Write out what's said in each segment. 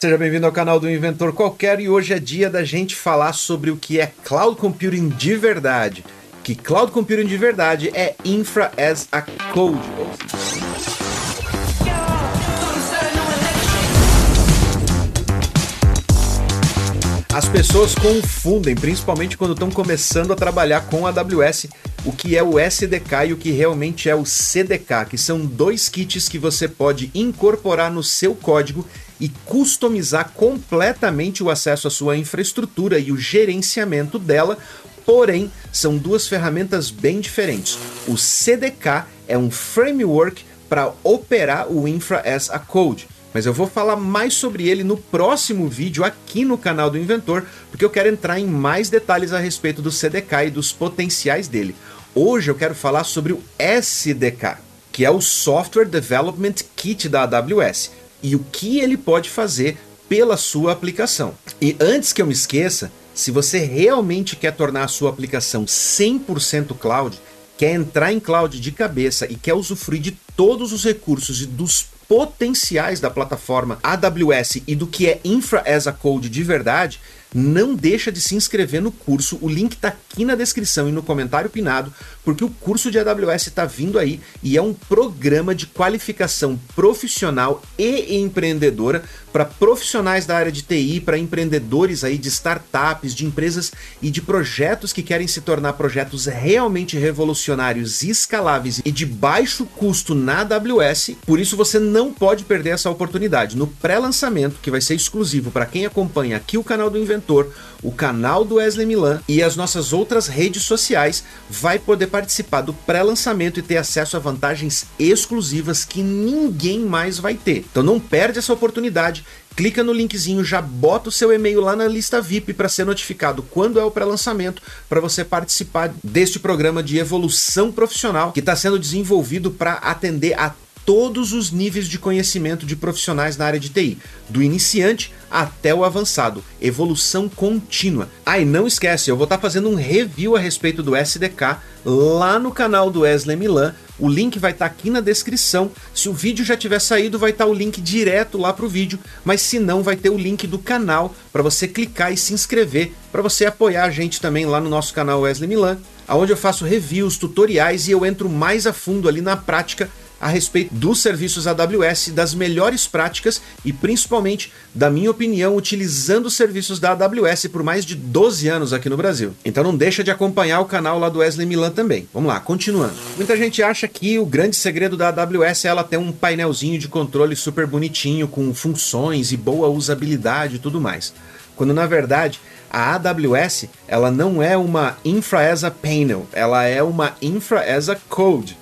Seja bem-vindo ao canal do Inventor Qualquer e hoje é dia da gente falar sobre o que é Cloud Computing de verdade. Que Cloud Computing de verdade é Infra as a Code. As pessoas confundem, principalmente quando estão começando a trabalhar com a AWS, o que é o SDK e o que realmente é o CDK, que são dois kits que você pode incorporar no seu código e customizar completamente o acesso à sua infraestrutura e o gerenciamento dela. Porém, são duas ferramentas bem diferentes. O CDK é um framework para operar o Infra as a Code. Mas eu vou falar mais sobre ele no próximo vídeo aqui no canal do Inventor, porque eu quero entrar em mais detalhes a respeito do CDK e dos potenciais dele. Hoje eu quero falar sobre o SDK, que é o Software Development Kit da AWS e o que ele pode fazer pela sua aplicação. E antes que eu me esqueça, se você realmente quer tornar a sua aplicação 100% cloud, quer entrar em cloud de cabeça e quer usufruir de todos os recursos e dos potenciais da plataforma AWS e do que é Infra as a Code de verdade, não deixa de se inscrever no curso. O link está aqui na descrição e no comentário pinado, porque o curso de AWS está vindo aí e é um programa de qualificação profissional e empreendedora para profissionais da área de TI, para empreendedores aí de startups, de empresas e de projetos que querem se tornar projetos realmente revolucionários, escaláveis e de baixo custo na AWS. Por isso você não pode perder essa oportunidade. No pré-lançamento, que vai ser exclusivo para quem acompanha aqui o canal do Inventor, o canal do Wesley Milan e as nossas outras redes sociais, vai poder participar do pré-lançamento e ter acesso a vantagens exclusivas que ninguém mais vai ter. Então não perde essa oportunidade clica no linkzinho, já bota o seu e-mail lá na lista VIP para ser notificado quando é o pré-lançamento, para você participar deste programa de evolução profissional que está sendo desenvolvido para atender a todos os níveis de conhecimento de profissionais na área de TI, do iniciante até o avançado, evolução contínua. Ah, e não esquece, eu vou estar tá fazendo um review a respeito do SDK lá no canal do Wesley Milan. O link vai estar tá aqui na descrição. Se o vídeo já tiver saído, vai estar tá o link direto lá para o vídeo, mas se não, vai ter o link do canal para você clicar e se inscrever, para você apoiar a gente também lá no nosso canal Wesley Milan, onde eu faço reviews, tutoriais e eu entro mais a fundo ali na prática a respeito dos serviços AWS, das melhores práticas e principalmente, da minha opinião, utilizando os serviços da AWS por mais de 12 anos aqui no Brasil. Então não deixa de acompanhar o canal lá do Wesley Milan também. Vamos lá, continuando. Muita gente acha que o grande segredo da AWS é ela ter um painelzinho de controle super bonitinho, com funções e boa usabilidade e tudo mais. Quando na verdade a AWS ela não é uma Infra as a Panel, ela é uma Infra as a Code.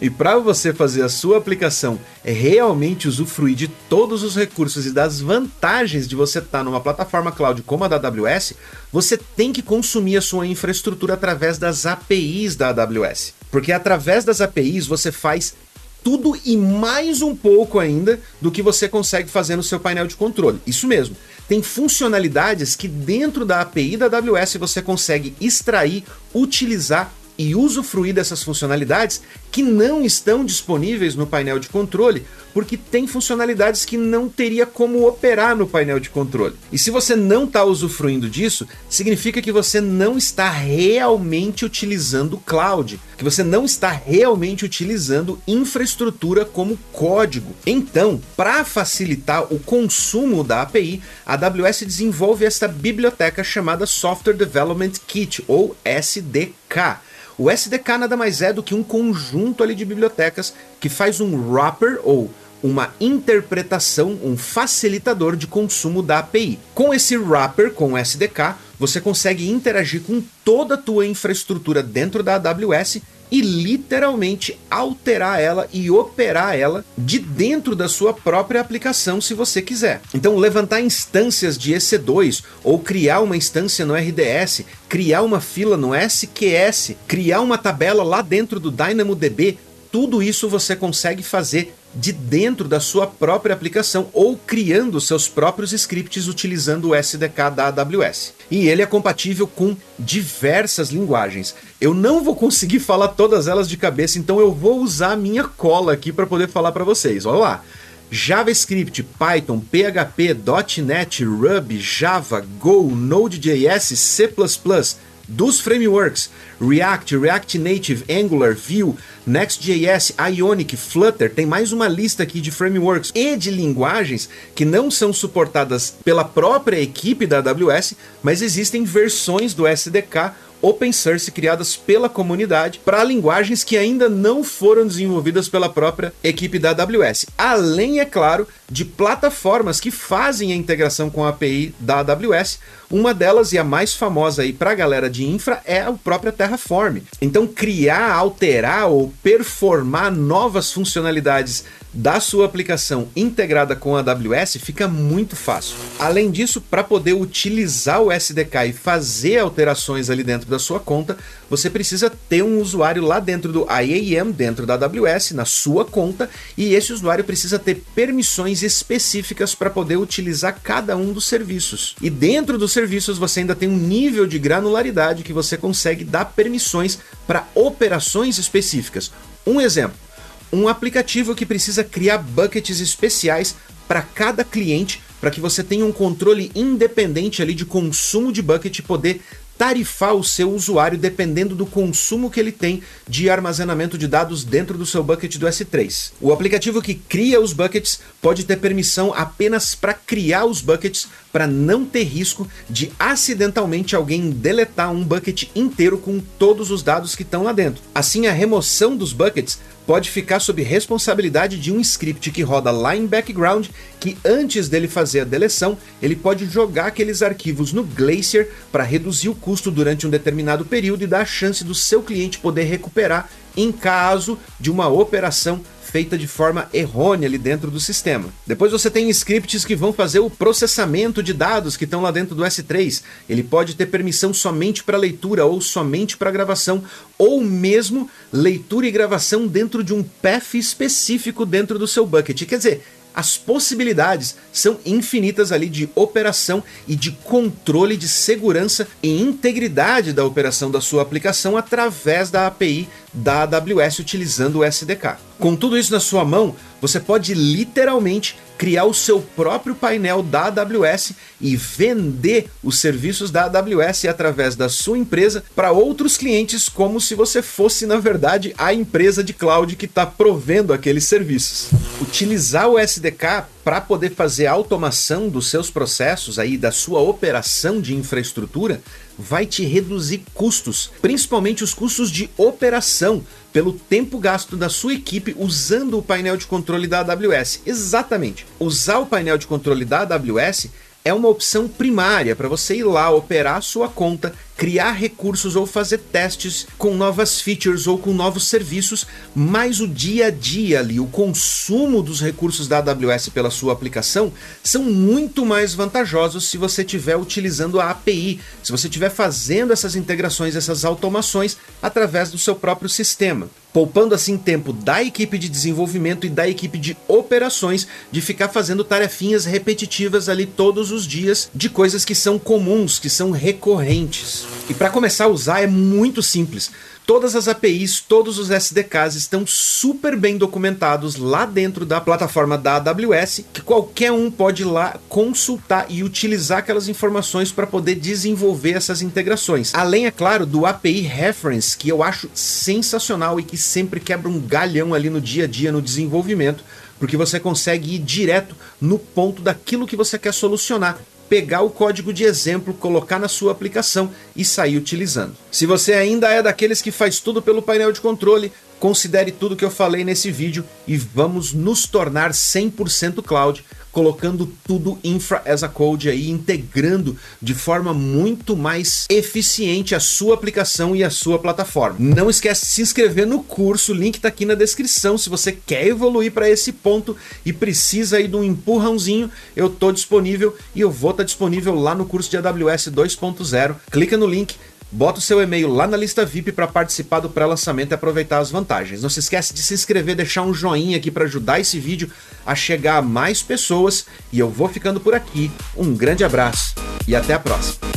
E para você fazer a sua aplicação realmente usufruir de todos os recursos e das vantagens de você estar tá numa plataforma cloud como a da AWS, você tem que consumir a sua infraestrutura através das APIs da AWS. Porque através das APIs você faz tudo e mais um pouco ainda do que você consegue fazer no seu painel de controle. Isso mesmo. Tem funcionalidades que dentro da API da AWS você consegue extrair, utilizar e usufruir dessas funcionalidades que não estão disponíveis no painel de controle, porque tem funcionalidades que não teria como operar no painel de controle. E se você não está usufruindo disso, significa que você não está realmente utilizando o cloud, que você não está realmente utilizando infraestrutura como código. Então, para facilitar o consumo da API, a AWS desenvolve esta biblioteca chamada Software Development Kit ou SDK o SDK nada mais é do que um conjunto ali de bibliotecas que faz um wrapper ou uma interpretação, um facilitador de consumo da API. Com esse wrapper, com o SDK, você consegue interagir com toda a tua infraestrutura dentro da AWS e literalmente alterar ela e operar ela de dentro da sua própria aplicação se você quiser. Então, levantar instâncias de EC2 ou criar uma instância no RDS, criar uma fila no SQS, criar uma tabela lá dentro do DynamoDB, tudo isso você consegue fazer de dentro da sua própria aplicação ou criando seus próprios scripts utilizando o SDK da AWS. E ele é compatível com diversas linguagens. Eu não vou conseguir falar todas elas de cabeça, então eu vou usar a minha cola aqui para poder falar para vocês. Olha lá. JavaScript, Python, PHP, .NET, Ruby, Java, Go, Node.js, C++, dos frameworks React, React Native, Angular, Vue, Next.js, Ionic, Flutter, tem mais uma lista aqui de frameworks e de linguagens que não são suportadas pela própria equipe da AWS, mas existem versões do SDK open source criadas pela comunidade para linguagens que ainda não foram desenvolvidas pela própria equipe da AWS. Além, é claro, de plataformas que fazem a integração com a API da AWS. Uma delas e a mais famosa aí para a galera de infra é a própria Terraform. Então, criar, alterar ou performar novas funcionalidades da sua aplicação integrada com a AWS fica muito fácil. Além disso, para poder utilizar o SDK e fazer alterações ali dentro da sua conta, você precisa ter um usuário lá dentro do IAM, dentro da AWS, na sua conta, e esse usuário precisa ter permissões específicas para poder utilizar cada um dos serviços. E dentro dos serviços você ainda tem um nível de granularidade que você consegue dar permissões para operações específicas. Um exemplo um aplicativo que precisa criar buckets especiais para cada cliente, para que você tenha um controle independente ali de consumo de bucket e poder tarifar o seu usuário dependendo do consumo que ele tem de armazenamento de dados dentro do seu bucket do S3. O aplicativo que cria os buckets pode ter permissão apenas para criar os buckets para não ter risco de acidentalmente alguém deletar um bucket inteiro com todos os dados que estão lá dentro. Assim, a remoção dos buckets pode ficar sob responsabilidade de um script que roda lá em background, que antes dele fazer a deleção, ele pode jogar aqueles arquivos no Glacier para reduzir o custo durante um determinado período e dar a chance do seu cliente poder recuperar em caso de uma operação feita de forma errônea ali dentro do sistema. Depois você tem scripts que vão fazer o processamento de dados que estão lá dentro do S3. Ele pode ter permissão somente para leitura ou somente para gravação, ou mesmo leitura e gravação dentro de um path específico dentro do seu bucket. Quer dizer, as possibilidades são infinitas ali de operação e de controle de segurança e integridade da operação da sua aplicação através da API da AWS utilizando o SDK. Com tudo isso na sua mão, você pode literalmente criar o seu próprio painel da AWS e vender os serviços da AWS através da sua empresa para outros clientes, como se você fosse, na verdade, a empresa de cloud que está provendo aqueles serviços. Utilizar o SDK para poder fazer a automação dos seus processos aí da sua operação de infraestrutura vai te reduzir custos, principalmente os custos de operação, pelo tempo gasto da sua equipe usando o painel de controle da AWS. Exatamente. Usar o painel de controle da AWS é uma opção primária para você ir lá operar a sua conta, criar recursos ou fazer testes com novas features ou com novos serviços, mas o dia a dia ali, o consumo dos recursos da AWS pela sua aplicação são muito mais vantajosos se você estiver utilizando a API, se você estiver fazendo essas integrações, essas automações através do seu próprio sistema poupando assim tempo da equipe de desenvolvimento e da equipe de operações de ficar fazendo tarefinhas repetitivas ali todos os dias de coisas que são comuns, que são recorrentes. E para começar a usar é muito simples. Todas as APIs, todos os SDKs estão super bem documentados lá dentro da plataforma da AWS, que qualquer um pode ir lá consultar e utilizar aquelas informações para poder desenvolver essas integrações. Além, é claro, do API Reference, que eu acho sensacional e que sempre quebra um galhão ali no dia a dia no desenvolvimento, porque você consegue ir direto no ponto daquilo que você quer solucionar pegar o código de exemplo, colocar na sua aplicação e sair utilizando. Se você ainda é daqueles que faz tudo pelo painel de controle, considere tudo que eu falei nesse vídeo e vamos nos tornar 100% cloud colocando tudo infra as a code aí, integrando de forma muito mais eficiente a sua aplicação e a sua plataforma. Não esquece de se inscrever no curso, o link está aqui na descrição. Se você quer evoluir para esse ponto e precisa aí de um empurrãozinho, eu estou disponível e eu vou estar tá disponível lá no curso de AWS 2.0. Clica no link Bota o seu e-mail lá na lista VIP para participar do pré-lançamento e aproveitar as vantagens. Não se esquece de se inscrever, deixar um joinha aqui para ajudar esse vídeo a chegar a mais pessoas. E eu vou ficando por aqui. Um grande abraço e até a próxima.